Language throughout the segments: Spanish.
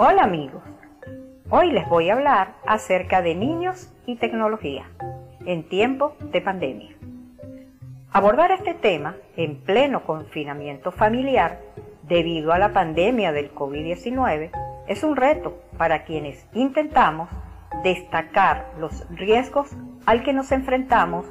Hola amigos, hoy les voy a hablar acerca de niños y tecnología en tiempos de pandemia. Abordar este tema en pleno confinamiento familiar debido a la pandemia del COVID-19 es un reto para quienes intentamos destacar los riesgos al que nos enfrentamos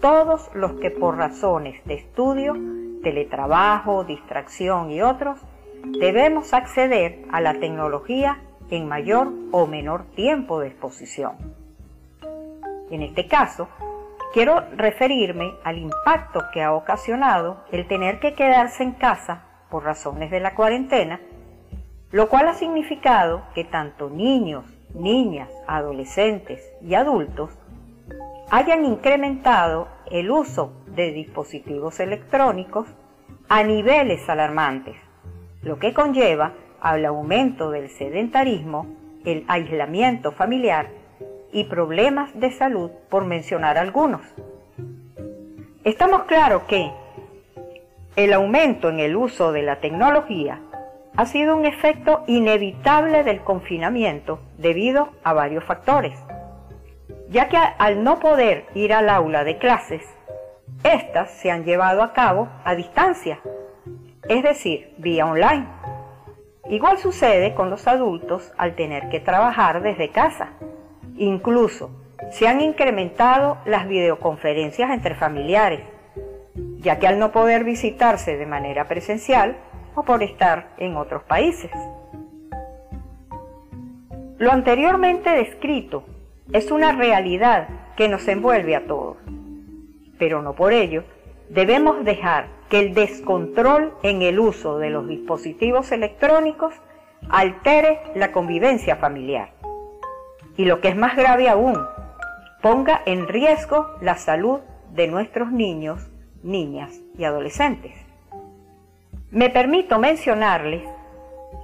todos los que por razones de estudio, teletrabajo, distracción y otros, debemos acceder a la tecnología en mayor o menor tiempo de exposición. En este caso, quiero referirme al impacto que ha ocasionado el tener que quedarse en casa por razones de la cuarentena, lo cual ha significado que tanto niños, niñas, adolescentes y adultos hayan incrementado el uso de dispositivos electrónicos a niveles alarmantes, lo que conlleva al aumento del sedentarismo, el aislamiento familiar y problemas de salud, por mencionar algunos. Estamos claros que el aumento en el uso de la tecnología ha sido un efecto inevitable del confinamiento debido a varios factores, ya que al no poder ir al aula de clases, éstas se han llevado a cabo a distancia, es decir, vía online. Igual sucede con los adultos al tener que trabajar desde casa. Incluso se han incrementado las videoconferencias entre familiares, ya que al no poder visitarse de manera presencial o por estar en otros países. Lo anteriormente descrito es una realidad que nos envuelve a todos, pero no por ello debemos dejar que el descontrol en el uso de los dispositivos electrónicos altere la convivencia familiar. Y lo que es más grave aún, ponga en riesgo la salud de nuestros niños, niñas y adolescentes. Me permito mencionarles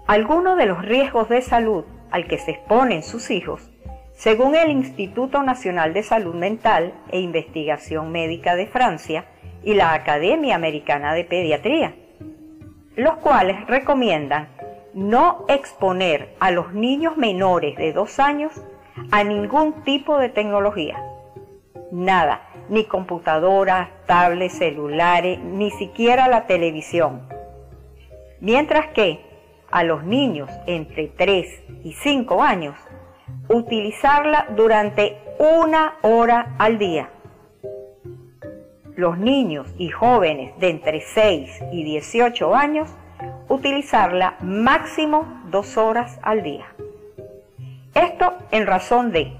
algunos de los riesgos de salud al que se exponen sus hijos, según el Instituto Nacional de Salud Mental e Investigación Médica de Francia, y la Academia Americana de Pediatría, los cuales recomiendan no exponer a los niños menores de dos años a ningún tipo de tecnología. Nada, ni computadoras, tablets, celulares, ni siquiera la televisión. Mientras que a los niños entre 3 y 5 años, utilizarla durante una hora al día los niños y jóvenes de entre 6 y 18 años utilizarla máximo dos horas al día. Esto en razón de,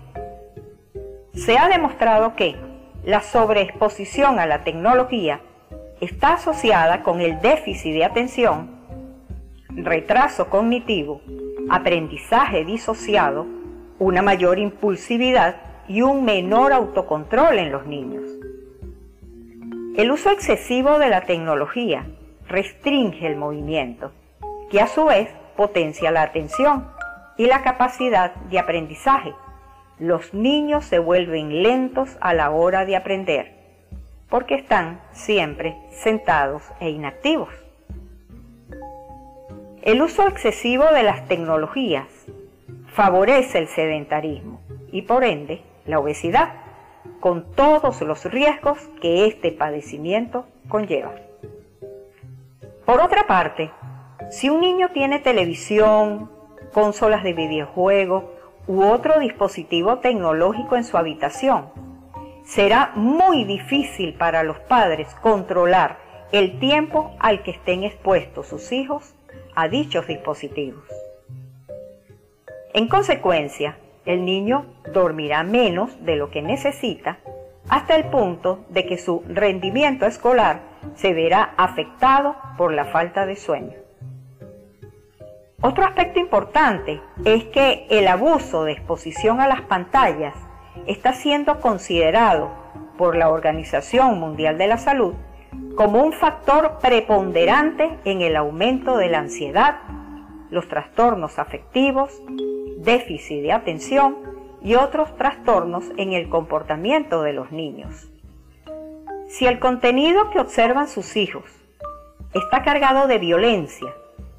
se ha demostrado que la sobreexposición a la tecnología está asociada con el déficit de atención, retraso cognitivo, aprendizaje disociado, una mayor impulsividad y un menor autocontrol en los niños. El uso excesivo de la tecnología restringe el movimiento, que a su vez potencia la atención y la capacidad de aprendizaje. Los niños se vuelven lentos a la hora de aprender, porque están siempre sentados e inactivos. El uso excesivo de las tecnologías favorece el sedentarismo y por ende la obesidad con todos los riesgos que este padecimiento conlleva. Por otra parte, si un niño tiene televisión, consolas de videojuegos u otro dispositivo tecnológico en su habitación, será muy difícil para los padres controlar el tiempo al que estén expuestos sus hijos a dichos dispositivos. En consecuencia, el niño dormirá menos de lo que necesita hasta el punto de que su rendimiento escolar se verá afectado por la falta de sueño. Otro aspecto importante es que el abuso de exposición a las pantallas está siendo considerado por la Organización Mundial de la Salud como un factor preponderante en el aumento de la ansiedad, los trastornos afectivos, déficit de atención y otros trastornos en el comportamiento de los niños. Si el contenido que observan sus hijos está cargado de violencia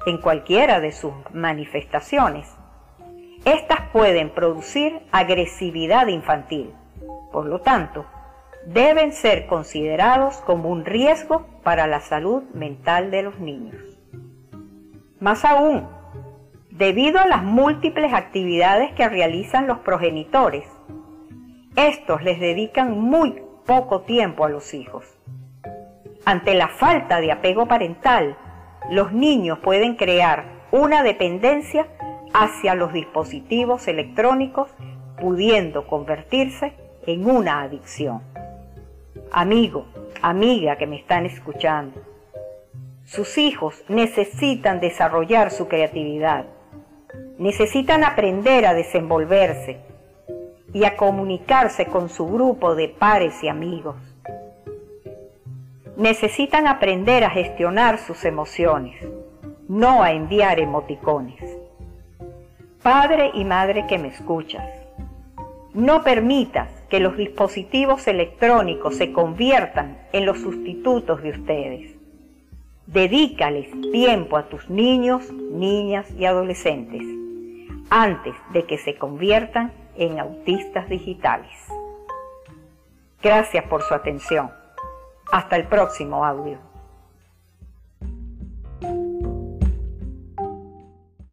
en cualquiera de sus manifestaciones, Estas pueden producir agresividad infantil. Por lo tanto, deben ser considerados como un riesgo para la salud mental de los niños. Más aún, debido a las múltiples actividades que realizan los progenitores, estos les dedican muy poco tiempo a los hijos. Ante la falta de apego parental, los niños pueden crear una dependencia hacia los dispositivos electrónicos, pudiendo convertirse en una adicción. Amigo, amiga que me están escuchando, sus hijos necesitan desarrollar su creatividad, necesitan aprender a desenvolverse y a comunicarse con su grupo de pares y amigos. Necesitan aprender a gestionar sus emociones, no a enviar emoticones. Padre y madre que me escuchas, no permitas que los dispositivos electrónicos se conviertan en los sustitutos de ustedes. Dedícales tiempo a tus niños, niñas y adolescentes antes de que se conviertan en autistas digitales. Gracias por su atención. Hasta el próximo audio.